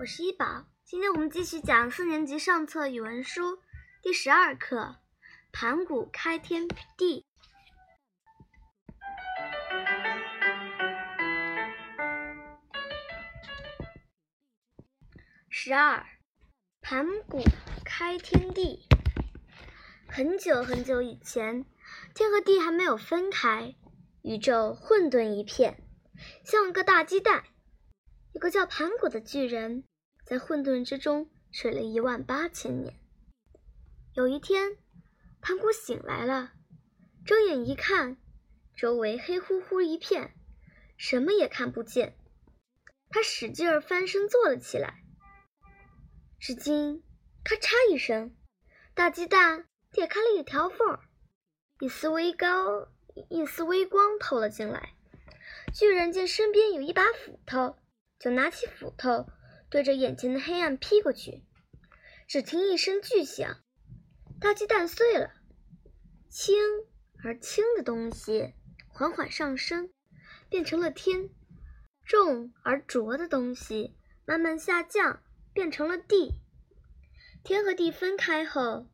我是一宝，今天我们继续讲四年级上册语文书第十二课《盘古开天地》。十二，盘古开天地。很久很久以前，天和地还没有分开，宇宙混沌一片，像个大鸡蛋。有个叫盘古的巨人。在混沌之中睡了一万八千年。有一天，盘古醒来了，睁眼一看，周围黑乎乎一片，什么也看不见。他使劲儿翻身坐了起来，只听“咔嚓”一声，大鸡蛋裂开了一条缝儿，一丝微高，一丝微光透了进来。巨人见身边有一把斧头，就拿起斧头。对着眼前的黑暗劈过去，只听一声巨响，大鸡蛋碎了。轻而轻的东西缓缓上升，变成了天；重而浊的东西慢慢下降，变成了地。天和地分开后，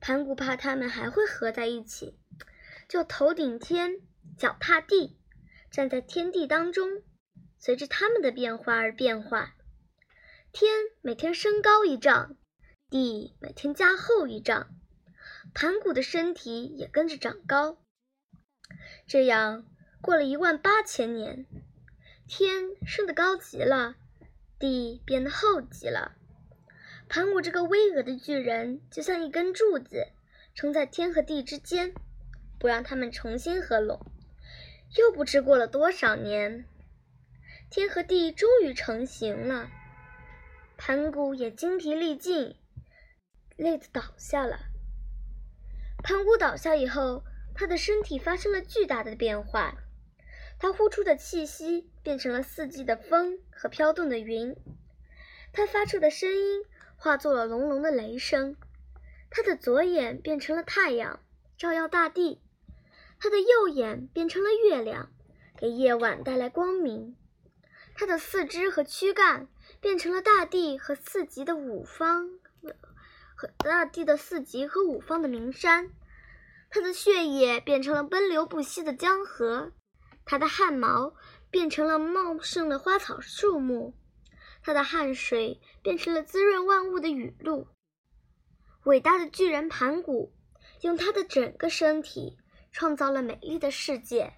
盘古怕他们还会合在一起，就头顶天，脚踏地，站在天地当中。随着它们的变化而变化，天每天升高一丈，地每天加厚一丈，盘古的身体也跟着长高。这样过了一万八千年，天升得高极了，地变得厚极了。盘古这个巍峨的巨人，就像一根柱子，撑在天和地之间，不让他们重新合拢。又不知过了多少年。天和地终于成型了，盘古也精疲力尽，累得倒下了。盘古倒下以后，他的身体发生了巨大的变化，他呼出的气息变成了四季的风和飘动的云，他发出的声音化作了隆隆的雷声，他的左眼变成了太阳，照耀大地；他的右眼变成了月亮，给夜晚带来光明。它的四肢和躯干变成了大地和四极的五方，和大地的四极和五方的名山。它的血液变成了奔流不息的江河，它的汗毛变成了茂盛的花草树木，它的汗水变成了滋润万物的雨露。伟大的巨人盘古，用他的整个身体创造了美丽的世界。